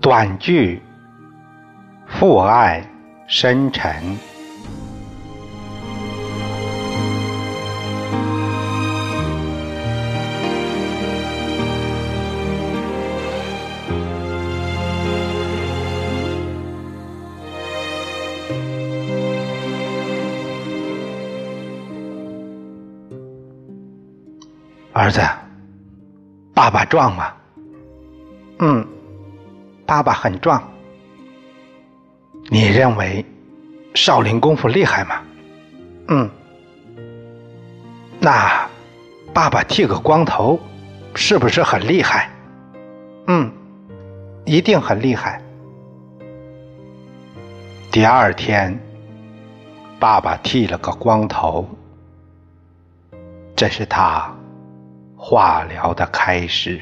短句，父爱深沉。儿子，爸爸壮吗？嗯。爸爸很壮，你认为少林功夫厉害吗？嗯，那爸爸剃个光头是不是很厉害？嗯，一定很厉害。第二天，爸爸剃了个光头，这是他化疗的开始。